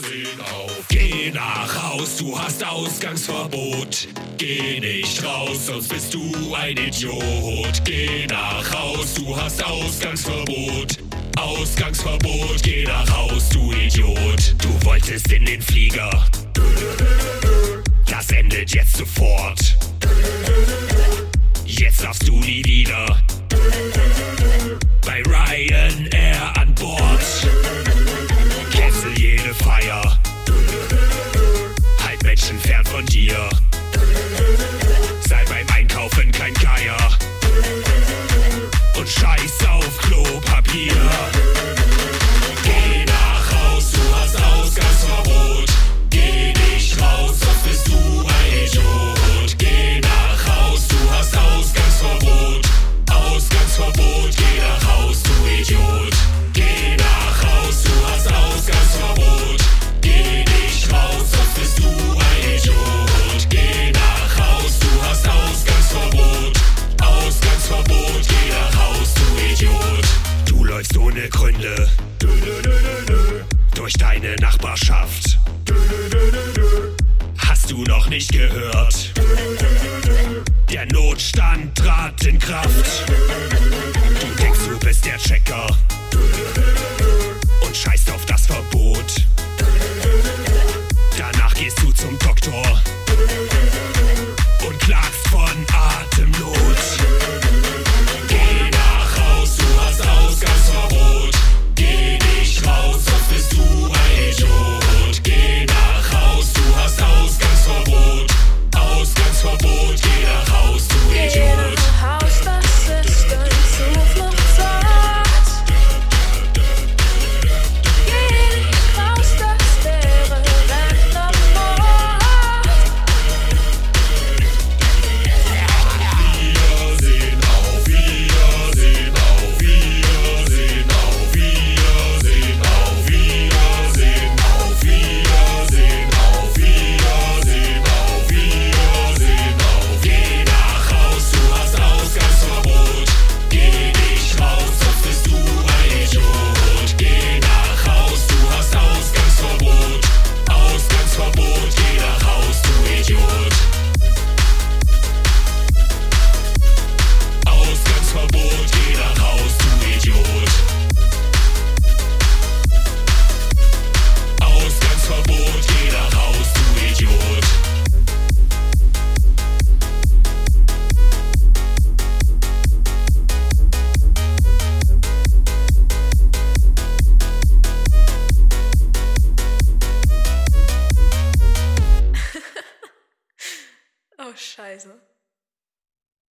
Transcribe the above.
sind auf. Geh nach Haus, du hast Ausgangsverbot. Geh nicht raus, sonst bist du ein Idiot. Geh nach Haus, du hast Ausgangsverbot. Ausgangsverbot, geh nach Haus, du Idiot. Du wolltest in den Flieger. Das endet jetzt sofort. Jetzt darfst du nie wieder. Bei Ryan M. deine Nachbarschaft. Hast du noch nicht gehört? Der Notstand trat in Kraft. Du denkst, du bist der Checker. Scheiße.